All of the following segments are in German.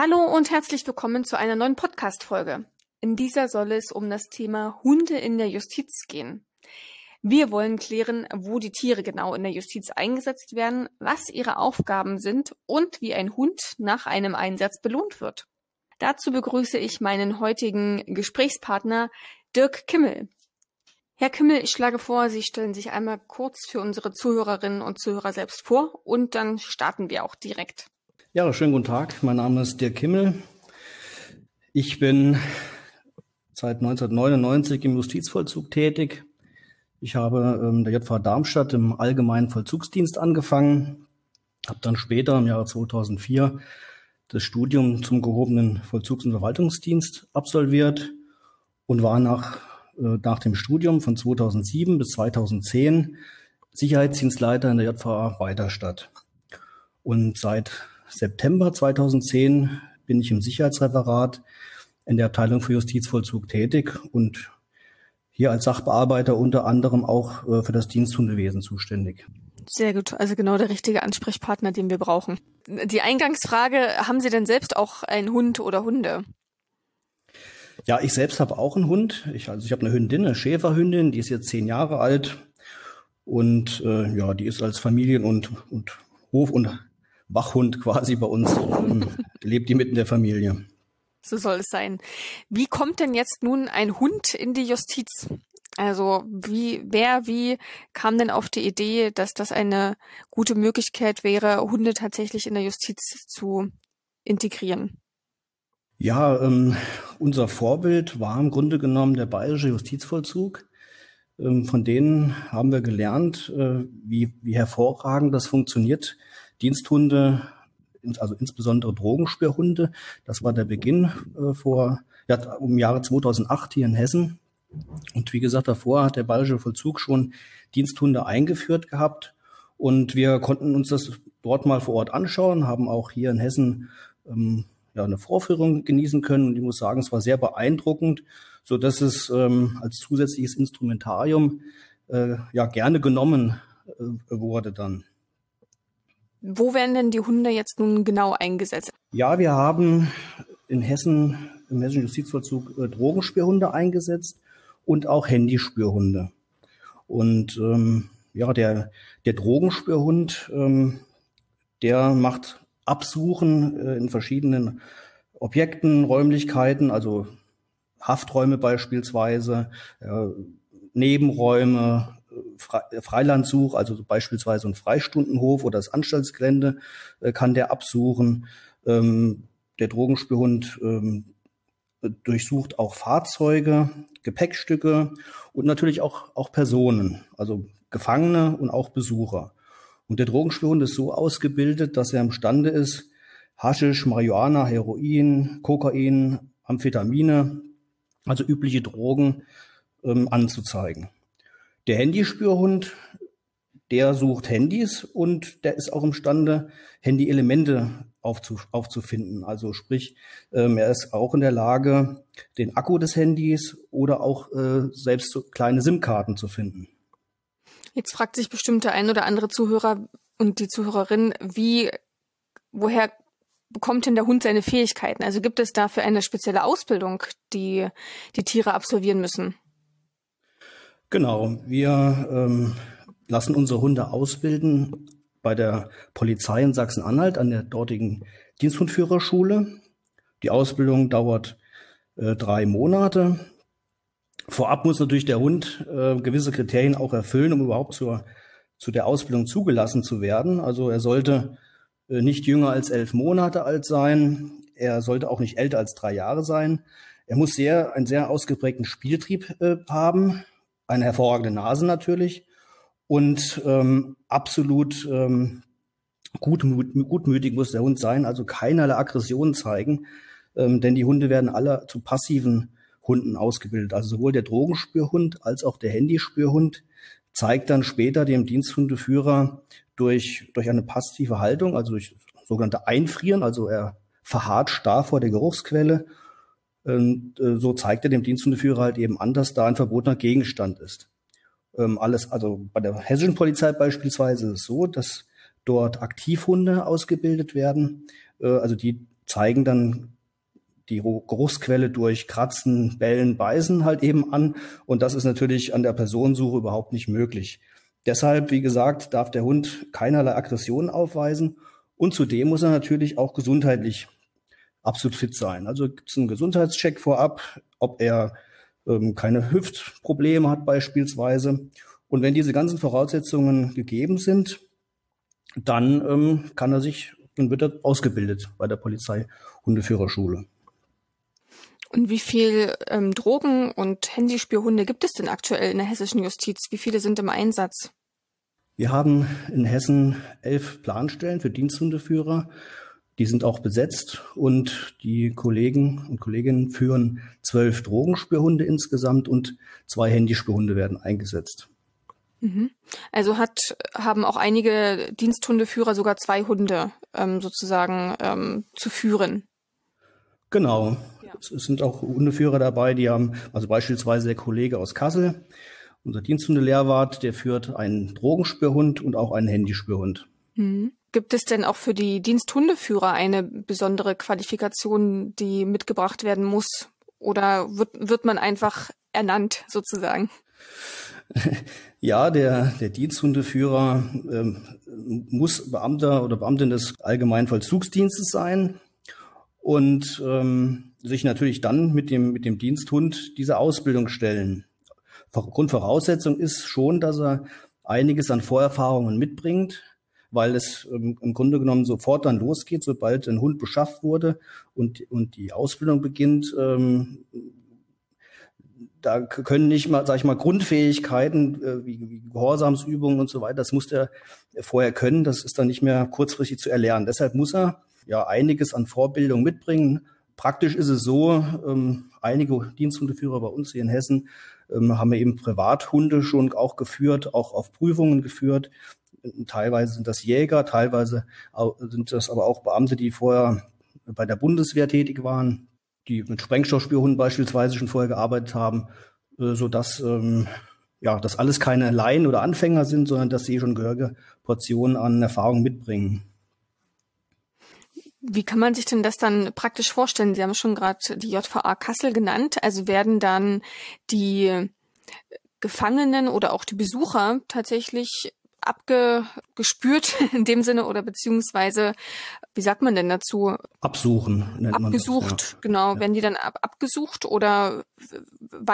Hallo und herzlich willkommen zu einer neuen Podcast-Folge. In dieser soll es um das Thema Hunde in der Justiz gehen. Wir wollen klären, wo die Tiere genau in der Justiz eingesetzt werden, was ihre Aufgaben sind und wie ein Hund nach einem Einsatz belohnt wird. Dazu begrüße ich meinen heutigen Gesprächspartner Dirk Kimmel. Herr Kimmel, ich schlage vor, Sie stellen sich einmal kurz für unsere Zuhörerinnen und Zuhörer selbst vor und dann starten wir auch direkt. Ja, schönen guten Tag. Mein Name ist Dirk Kimmel. Ich bin seit 1999 im Justizvollzug tätig. Ich habe ähm, der JVA Darmstadt im Allgemeinen Vollzugsdienst angefangen, habe dann später im Jahre 2004 das Studium zum gehobenen Vollzugs- und Verwaltungsdienst absolviert und war nach, äh, nach dem Studium von 2007 bis 2010 Sicherheitsdienstleiter in der JVA Weiterstadt. Und seit September 2010 bin ich im Sicherheitsreferat in der Abteilung für Justizvollzug tätig und hier als Sachbearbeiter unter anderem auch äh, für das Diensthundewesen zuständig. Sehr gut, also genau der richtige Ansprechpartner, den wir brauchen. Die Eingangsfrage, haben Sie denn selbst auch einen Hund oder Hunde? Ja, ich selbst habe auch einen Hund. Ich, also ich habe eine Hündin, eine Schäferhündin, die ist jetzt zehn Jahre alt und äh, ja, die ist als Familien- und, und Hof- und Wachhund quasi bei uns, ähm, lebt die mitten der Familie. So soll es sein. Wie kommt denn jetzt nun ein Hund in die Justiz? Also wie, wer, wie kam denn auf die Idee, dass das eine gute Möglichkeit wäre, Hunde tatsächlich in der Justiz zu integrieren? Ja, ähm, unser Vorbild war im Grunde genommen der bayerische Justizvollzug. Ähm, von denen haben wir gelernt, äh, wie, wie hervorragend das funktioniert, Diensthunde, also insbesondere Drogenspürhunde. Das war der Beginn äh, vor ja, im Jahre 2008 hier in Hessen. Und wie gesagt, davor hat der Bayerische Vollzug schon Diensthunde eingeführt gehabt. Und wir konnten uns das dort mal vor Ort anschauen, haben auch hier in Hessen ähm, ja, eine Vorführung genießen können. Und ich muss sagen, es war sehr beeindruckend, so dass es ähm, als zusätzliches Instrumentarium äh, ja gerne genommen äh, wurde dann. Wo werden denn die Hunde jetzt nun genau eingesetzt? Ja, wir haben in Hessen im hessischen Justizvollzug äh, Drogenspürhunde eingesetzt und auch Handyspürhunde. Und ähm, ja, der, der Drogenspürhund, ähm, der macht Absuchen äh, in verschiedenen Objekten, Räumlichkeiten, also Hafträume beispielsweise, äh, Nebenräume, Freilandsuch, also beispielsweise ein Freistundenhof oder das Anstaltsgelände äh, kann der absuchen. Ähm, der Drogenspürhund ähm, durchsucht auch Fahrzeuge, Gepäckstücke und natürlich auch, auch Personen, also Gefangene und auch Besucher. Und der Drogenspürhund ist so ausgebildet, dass er imstande ist, Haschisch, Marihuana, Heroin, Kokain, Amphetamine, also übliche Drogen ähm, anzuzeigen. Der Handyspürhund, der sucht Handys und der ist auch imstande, Handy-Elemente aufzu, aufzufinden. Also sprich, ähm, er ist auch in der Lage, den Akku des Handys oder auch äh, selbst so kleine SIM-Karten zu finden. Jetzt fragt sich bestimmt der ein oder andere Zuhörer und die Zuhörerin, wie, woher bekommt denn der Hund seine Fähigkeiten? Also gibt es dafür eine spezielle Ausbildung, die die Tiere absolvieren müssen? Genau, wir ähm, lassen unsere Hunde ausbilden bei der Polizei in Sachsen-Anhalt an der dortigen Diensthundführerschule. Die Ausbildung dauert äh, drei Monate. Vorab muss natürlich der Hund äh, gewisse Kriterien auch erfüllen, um überhaupt zur, zu der Ausbildung zugelassen zu werden. Also er sollte äh, nicht jünger als elf Monate alt sein. Er sollte auch nicht älter als drei Jahre sein. Er muss sehr, einen sehr ausgeprägten Spieltrieb äh, haben eine hervorragende Nase natürlich und ähm, absolut ähm, gutmüt, gutmütig muss der Hund sein, also keinerlei Aggression zeigen, ähm, denn die Hunde werden alle zu passiven Hunden ausgebildet. Also sowohl der Drogenspürhund als auch der Handyspürhund zeigt dann später dem Diensthundeführer durch, durch eine passive Haltung, also durch sogenannte Einfrieren, also er verharrt starr vor der Geruchsquelle und äh, so zeigt er dem Diensthundeführer halt eben an, dass da ein verbotener Gegenstand ist. Ähm, alles, also bei der hessischen Polizei beispielsweise ist es so, dass dort Aktivhunde ausgebildet werden, äh, also die zeigen dann die Geruchsquelle durch Kratzen, Bellen, Beißen halt eben an. Und das ist natürlich an der Personensuche überhaupt nicht möglich. Deshalb, wie gesagt, darf der Hund keinerlei Aggressionen aufweisen. Und zudem muss er natürlich auch gesundheitlich absolut fit sein. Also gibt es einen Gesundheitscheck vorab, ob er ähm, keine Hüftprobleme hat beispielsweise. Und wenn diese ganzen Voraussetzungen gegeben sind, dann ähm, kann er sich, dann wird er ausgebildet bei der Polizei Hundeführerschule. Und wie viel ähm, Drogen- und Handyspürhunde gibt es denn aktuell in der hessischen Justiz? Wie viele sind im Einsatz? Wir haben in Hessen elf Planstellen für Diensthundeführer. Die sind auch besetzt und die Kollegen und Kolleginnen führen zwölf Drogenspürhunde insgesamt und zwei Handyspürhunde werden eingesetzt. Mhm. Also hat, haben auch einige Diensthundeführer sogar zwei Hunde ähm, sozusagen ähm, zu führen. Genau. Ja. Es sind auch Hundeführer dabei, die haben, also beispielsweise der Kollege aus Kassel, unser Diensthundelehrwart, der führt einen Drogenspürhund und auch einen Handyspürhund. Mhm. Gibt es denn auch für die Diensthundeführer eine besondere Qualifikation, die mitgebracht werden muss? Oder wird, wird man einfach ernannt sozusagen? Ja, der, der Diensthundeführer ähm, muss Beamter oder Beamtin des Allgemeinvollzugsdienstes sein und ähm, sich natürlich dann mit dem, mit dem Diensthund diese Ausbildung stellen. Grundvoraussetzung ist schon, dass er einiges an Vorerfahrungen mitbringt, weil es ähm, im Grunde genommen sofort dann losgeht, sobald ein Hund beschafft wurde und, und die Ausbildung beginnt, ähm, da können nicht mal, sag ich mal, Grundfähigkeiten äh, wie, wie Gehorsamsübungen und so weiter, das muss der vorher können, das ist dann nicht mehr kurzfristig zu erlernen. Deshalb muss er ja einiges an Vorbildung mitbringen. Praktisch ist es so, ähm, einige Diensthundeführer bei uns hier in Hessen ähm, haben wir eben Privathunde schon auch geführt, auch auf Prüfungen geführt. Teilweise sind das Jäger, teilweise sind das aber auch Beamte, die vorher bei der Bundeswehr tätig waren die mit Sprengstoffspürhunden beispielsweise schon vorher gearbeitet haben, äh, so dass ähm, ja, dass alles keine Laien oder Anfänger sind, sondern dass sie schon gehörige Portionen an Erfahrung mitbringen. Wie kann man sich denn das dann praktisch vorstellen? Sie haben schon gerade die JVA Kassel genannt. Also werden dann die Gefangenen oder auch die Besucher tatsächlich abgespürt in dem Sinne oder beziehungsweise, wie sagt man denn dazu? Absuchen. Nennt abgesucht, das, ja. genau. Ja. Werden die dann ab, abgesucht oder,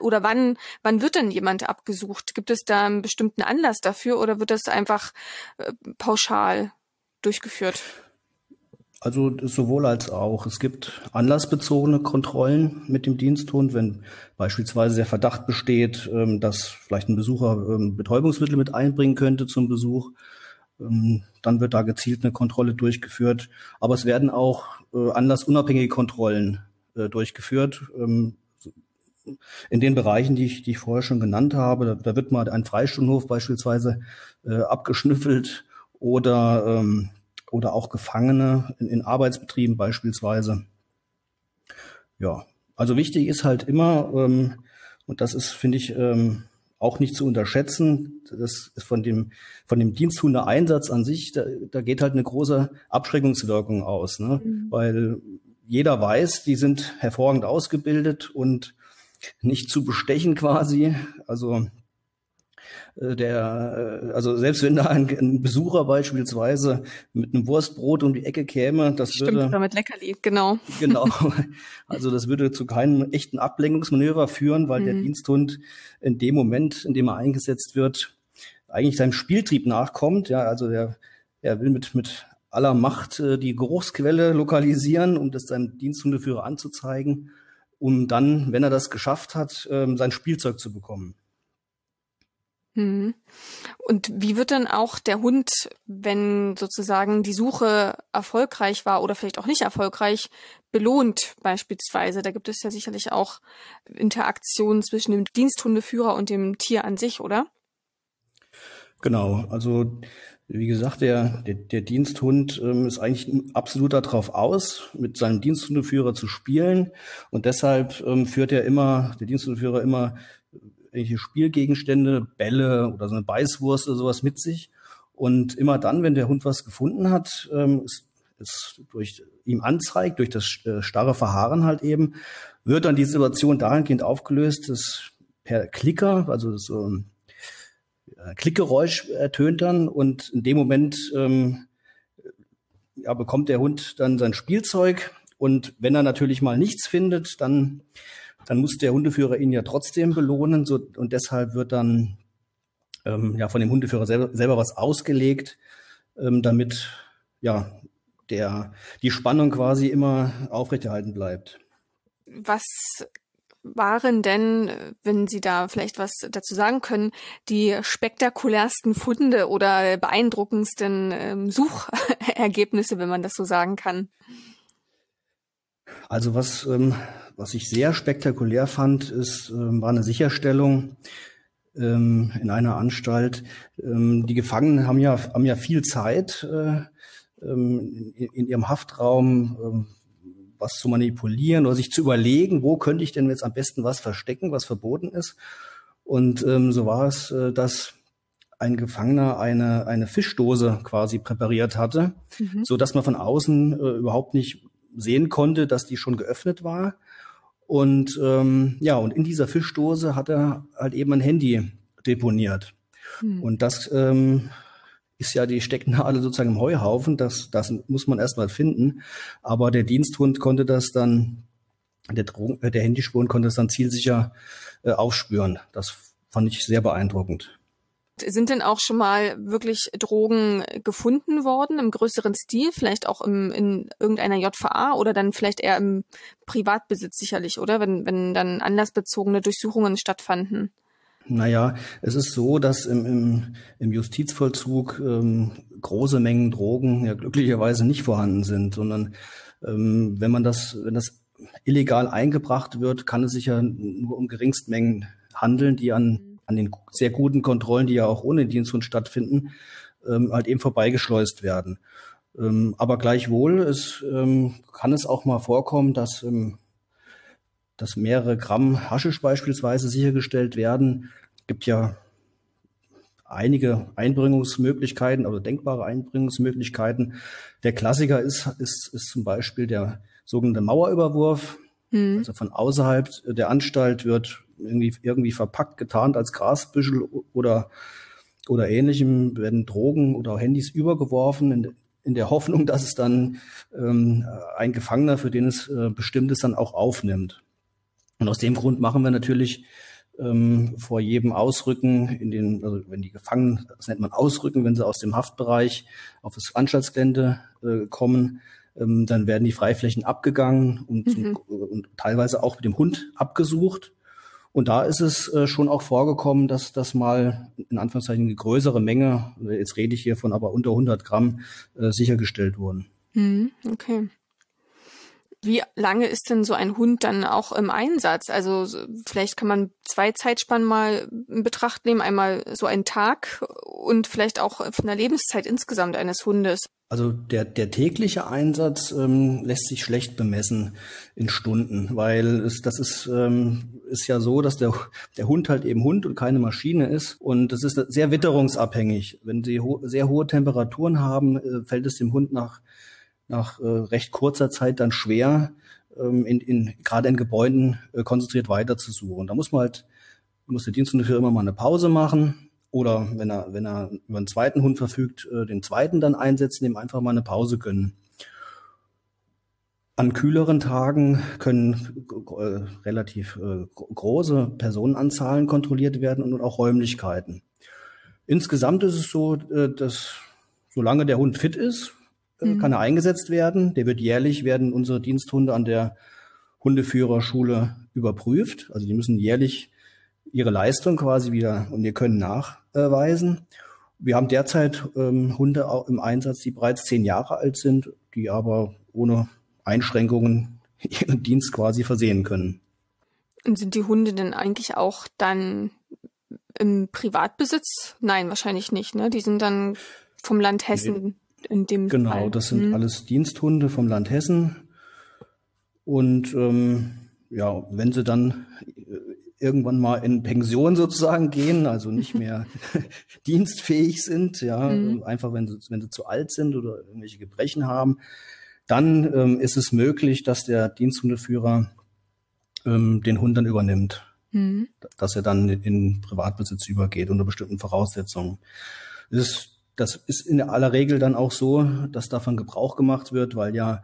oder wann, wann wird denn jemand abgesucht? Gibt es da einen bestimmten Anlass dafür oder wird das einfach äh, pauschal durchgeführt? Also sowohl als auch. Es gibt anlassbezogene Kontrollen mit dem Diensthund, wenn beispielsweise der Verdacht besteht, ähm, dass vielleicht ein Besucher ähm, Betäubungsmittel mit einbringen könnte zum Besuch. Ähm, dann wird da gezielt eine Kontrolle durchgeführt. Aber es werden auch äh, anlassunabhängige Kontrollen äh, durchgeführt. In den Bereichen, die ich, die ich vorher schon genannt habe, da, wird mal ein Freistundenhof beispielsweise äh, abgeschnüffelt oder oder auch Gefangene in, in Arbeitsbetrieben beispielsweise. Ja, also wichtig ist halt immer, ähm, und das ist, finde ich, ähm, auch nicht zu unterschätzen, das ist von dem, von dem Diensthunde-Einsatz an sich, da, da geht halt eine große Abschreckungswirkung aus, ne? Mhm. weil jeder weiß, die sind hervorragend ausgebildet und nicht zu bestechen quasi. Also der, äh, also selbst wenn da ein, ein, Besucher beispielsweise mit einem Wurstbrot um die Ecke käme, das Stimmt, würde. Stimmt, mit Leckerli, genau. Genau. Also das würde zu keinem echten Ablenkungsmanöver führen, weil mhm. der Diensthund in dem Moment, in dem er eingesetzt wird, eigentlich seinem Spieltrieb nachkommt. Ja, also der, er will mit, mit aller Macht äh, die Geruchsquelle lokalisieren, um das seinem Diensthundeführer anzuzeigen, um dann, wenn er das geschafft hat, ähm, sein Spielzeug zu bekommen. Mhm. Und wie wird dann auch der Hund, wenn sozusagen die Suche erfolgreich war oder vielleicht auch nicht erfolgreich, belohnt beispielsweise? Da gibt es ja sicherlich auch Interaktionen zwischen dem Diensthundeführer und dem Tier an sich, oder? Genau, also wie gesagt, der, der, der Diensthund ähm, ist eigentlich absolut darauf aus, mit seinem Diensthundeführer zu spielen. Und deshalb ähm, führt er immer, der Diensthundeführer immer irgendwelche Spielgegenstände, Bälle oder so eine Beißwurst oder sowas mit sich. Und immer dann, wenn der Hund was gefunden hat, ähm, ist es durch ihm anzeigt, durch das äh, starre Verharren halt eben, wird dann die Situation dahingehend aufgelöst, dass per Klicker, also so ein Klickgeräusch ertönt dann und in dem Moment ähm, ja, bekommt der Hund dann sein Spielzeug und wenn er natürlich mal nichts findet, dann, dann muss der Hundeführer ihn ja trotzdem belohnen so, und deshalb wird dann ähm, ja von dem Hundeführer selber, selber was ausgelegt, ähm, damit ja der die Spannung quasi immer aufrechterhalten bleibt. Was waren denn, wenn Sie da vielleicht was dazu sagen können, die spektakulärsten Funde oder beeindruckendsten ähm, Suchergebnisse, wenn man das so sagen kann? Also was, ähm, was ich sehr spektakulär fand, ist, ähm, war eine Sicherstellung ähm, in einer Anstalt. Ähm, die Gefangenen haben ja, haben ja viel Zeit äh, ähm, in, in, ihrem Haftraum ähm, was zu manipulieren oder sich zu überlegen, wo könnte ich denn jetzt am besten was verstecken, was verboten ist. Und ähm, so war es, äh, dass ein Gefangener eine, eine Fischdose quasi präpariert hatte, mhm. so dass man von außen äh, überhaupt nicht sehen konnte, dass die schon geöffnet war. Und ähm, ja, und in dieser Fischdose hat er halt eben ein Handy deponiert. Mhm. Und das ähm, ist ja, die stecken alle sozusagen im Heuhaufen. Das, das muss man erstmal finden. Aber der Diensthund konnte das dann, der, Drogen, äh, der Handyspuren konnte das dann zielsicher äh, aufspüren. Das fand ich sehr beeindruckend. Sind denn auch schon mal wirklich Drogen gefunden worden im größeren Stil, vielleicht auch im, in irgendeiner JVA oder dann vielleicht eher im Privatbesitz sicherlich, oder? Wenn, wenn dann anlassbezogene Durchsuchungen stattfanden? Naja, es ist so, dass im, im, im Justizvollzug ähm, große Mengen Drogen ja glücklicherweise nicht vorhanden sind, sondern ähm, wenn man das, wenn das illegal eingebracht wird, kann es sich ja nur um Geringstmengen handeln, die an, an den sehr guten Kontrollen, die ja auch ohne Diensthund stattfinden, ähm, halt eben vorbeigeschleust werden. Ähm, aber gleichwohl es, ähm, kann es auch mal vorkommen, dass ähm, dass mehrere Gramm Haschisch beispielsweise sichergestellt werden. Es gibt ja einige Einbringungsmöglichkeiten, also denkbare Einbringungsmöglichkeiten. Der Klassiker ist, ist, ist zum Beispiel der sogenannte Mauerüberwurf. Mhm. Also von außerhalb der Anstalt wird irgendwie, irgendwie verpackt, getarnt als Grasbüschel oder, oder ähnlichem, werden Drogen oder Handys übergeworfen in, in der Hoffnung, dass es dann ähm, ein Gefangener, für den es äh, bestimmt ist, dann auch aufnimmt. Und aus dem Grund machen wir natürlich ähm, vor jedem Ausrücken in den, also wenn die Gefangenen, das nennt man Ausrücken, wenn sie aus dem Haftbereich auf das Anstaltsgelände äh, kommen, ähm, dann werden die Freiflächen abgegangen und, mhm. und, teilweise auch mit dem Hund abgesucht. Und da ist es äh, schon auch vorgekommen, dass das mal in Anführungszeichen eine größere Menge, jetzt rede ich hier von aber unter 100 Gramm, äh, sichergestellt wurden. Mhm, okay. Wie lange ist denn so ein Hund dann auch im Einsatz? Also vielleicht kann man zwei Zeitspannen mal in Betracht nehmen. Einmal so einen Tag und vielleicht auch von der Lebenszeit insgesamt eines Hundes. Also der, der tägliche Einsatz ähm, lässt sich schlecht bemessen in Stunden, weil es, das ist, ähm, ist ja so, dass der, der Hund halt eben Hund und keine Maschine ist. Und das ist sehr witterungsabhängig. Wenn sie ho sehr hohe Temperaturen haben, äh, fällt es dem Hund nach nach äh, recht kurzer Zeit dann schwer, ähm, in, in, gerade in Gebäuden äh, konzentriert weiterzusuchen. Da muss man halt, muss der Diensthundeführer immer mal eine Pause machen oder wenn er, wenn er über einen zweiten Hund verfügt, äh, den zweiten dann einsetzen, dem einfach mal eine Pause gönnen. An kühleren Tagen können äh, relativ äh, große Personenanzahlen kontrolliert werden und auch Räumlichkeiten. Insgesamt ist es so, äh, dass solange der Hund fit ist, mhm. kann er eingesetzt werden. Der wird jährlich werden unsere Diensthunde an der Hundeführerschule überprüft. Also die müssen jährlich ihre Leistung quasi wieder und ihr Können nachweisen. Wir haben derzeit ähm, Hunde auch im Einsatz, die bereits zehn Jahre alt sind, die aber ohne Einschränkungen ihren Dienst quasi versehen können. Und sind die Hunde denn eigentlich auch dann im Privatbesitz? Nein, wahrscheinlich nicht. Ne? Die sind dann vom Land Hessen in dem Genau, Fall. das sind hm. alles Diensthunde vom Land Hessen. Und ähm, ja, wenn sie dann irgendwann mal in Pension sozusagen gehen, also nicht mehr dienstfähig sind, ja, mhm. einfach wenn sie, wenn sie zu alt sind oder irgendwelche Gebrechen haben, dann ähm, ist es möglich, dass der Diensthundeführer ähm, den Hund dann übernimmt, mhm. dass er dann in Privatbesitz übergeht unter bestimmten Voraussetzungen. Das ist, das ist in aller Regel dann auch so, dass davon Gebrauch gemacht wird, weil ja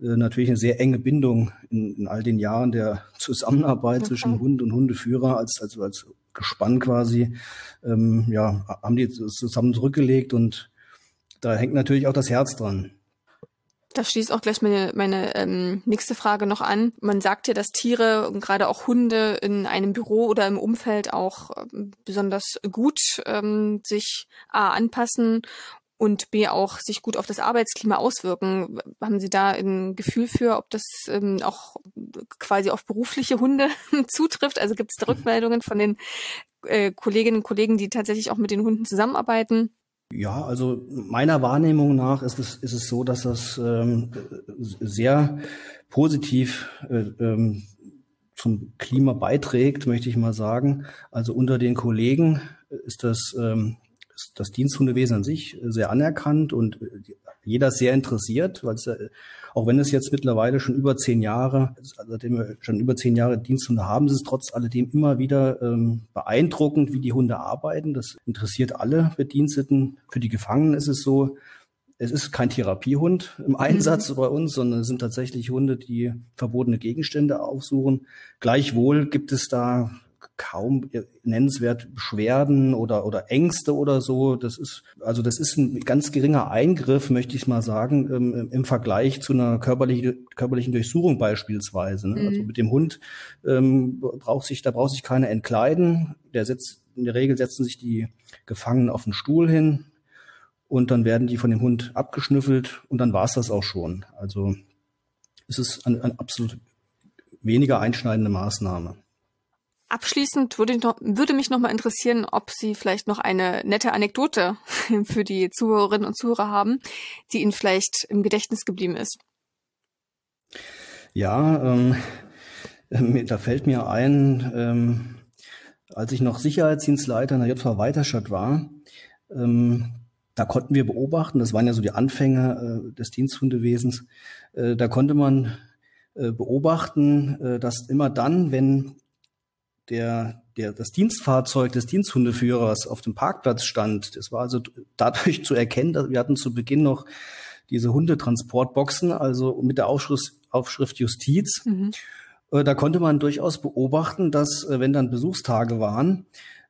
äh, natürlich eine sehr enge Bindung in, in all den Jahren der Zusammenarbeit okay. zwischen Hund und Hundeführer als also als Gespann quasi ähm, ja haben die zusammen zurückgelegt und da hängt natürlich auch das Herz dran. Das schließt auch gleich meine, meine ähm, nächste Frage noch an. Man sagt ja, dass Tiere und gerade auch Hunde in einem Büro oder im Umfeld auch ähm, besonders gut ähm, sich A, anpassen und B auch sich gut auf das Arbeitsklima auswirken. Haben Sie da ein Gefühl für, ob das ähm, auch quasi auf berufliche Hunde zutrifft? Also gibt es da Rückmeldungen von den äh, Kolleginnen und Kollegen, die tatsächlich auch mit den Hunden zusammenarbeiten? Ja, also meiner Wahrnehmung nach ist es, ist es so, dass das ähm, sehr positiv äh, ähm, zum Klima beiträgt, möchte ich mal sagen. Also unter den Kollegen ist das ähm, das Diensthundewesen an sich sehr anerkannt und jeder sehr interessiert, weil es auch wenn es jetzt mittlerweile schon über zehn Jahre, seitdem wir schon über zehn Jahre Diensthunde haben, ist es trotz alledem immer wieder ähm, beeindruckend, wie die Hunde arbeiten. Das interessiert alle Bediensteten. Für die Gefangenen ist es so, es ist kein Therapiehund im Einsatz mhm. bei uns, sondern es sind tatsächlich Hunde, die verbotene Gegenstände aufsuchen. Gleichwohl gibt es da kaum nennenswert Beschwerden oder, oder Ängste oder so. Das ist, also das ist ein ganz geringer Eingriff, möchte ich mal sagen, im, im Vergleich zu einer körperlichen, körperlichen Durchsuchung beispielsweise. Ne? Also mhm. Also mit dem Hund ähm, braucht sich, da braucht sich keiner entkleiden. Der setzt, in der Regel setzen sich die Gefangenen auf den Stuhl hin und dann werden die von dem Hund abgeschnüffelt und dann war es das auch schon. Also es ist eine, eine absolut weniger einschneidende Maßnahme. Abschließend würde, noch, würde mich noch mal interessieren, ob Sie vielleicht noch eine nette Anekdote für die Zuhörerinnen und Zuhörer haben, die Ihnen vielleicht im Gedächtnis geblieben ist. Ja, ähm, äh, da fällt mir ein, ähm, als ich noch Sicherheitsdienstleiter in der JV Weiterstadt war, ähm, da konnten wir beobachten, das waren ja so die Anfänge äh, des Diensthundewesens, äh, da konnte man äh, beobachten, äh, dass immer dann, wenn der, der, das Dienstfahrzeug des Diensthundeführers auf dem Parkplatz stand. Das war also dadurch zu erkennen, dass wir hatten zu Beginn noch diese Hundetransportboxen, also mit der Aufschrift, Aufschrift Justiz. Mhm. Äh, da konnte man durchaus beobachten, dass, äh, wenn dann Besuchstage waren,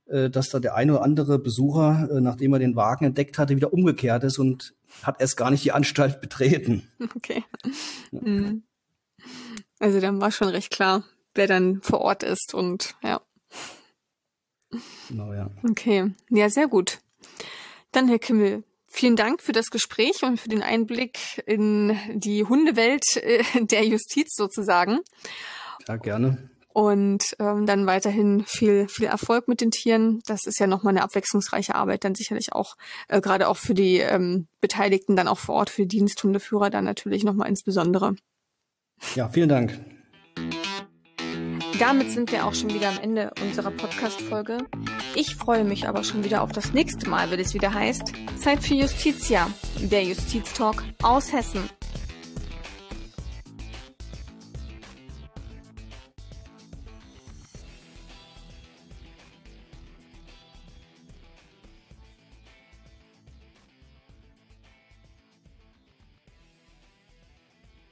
äh, dass da der eine oder andere Besucher, nachdem er den Wagen entdeckt hatte, wieder umgekehrt ist und hat erst gar nicht die Anstalt betreten. Okay. Ja. Mhm. Also dann war schon recht klar, wer dann vor Ort ist und ja. Genau, ja. Okay, ja, sehr gut. Dann, Herr Kimmel, vielen Dank für das Gespräch und für den Einblick in die Hundewelt äh, der Justiz sozusagen. Ja, gerne. Und ähm, dann weiterhin viel, viel Erfolg mit den Tieren. Das ist ja nochmal eine abwechslungsreiche Arbeit, dann sicherlich auch, äh, gerade auch für die ähm, Beteiligten dann auch vor Ort, für die Diensthundeführer dann natürlich nochmal insbesondere. Ja, vielen Dank. Damit sind wir auch schon wieder am Ende unserer Podcast-Folge. Ich freue mich aber schon wieder auf das nächste Mal, wenn es wieder heißt Zeit für Justitia, der Justiztalk aus Hessen.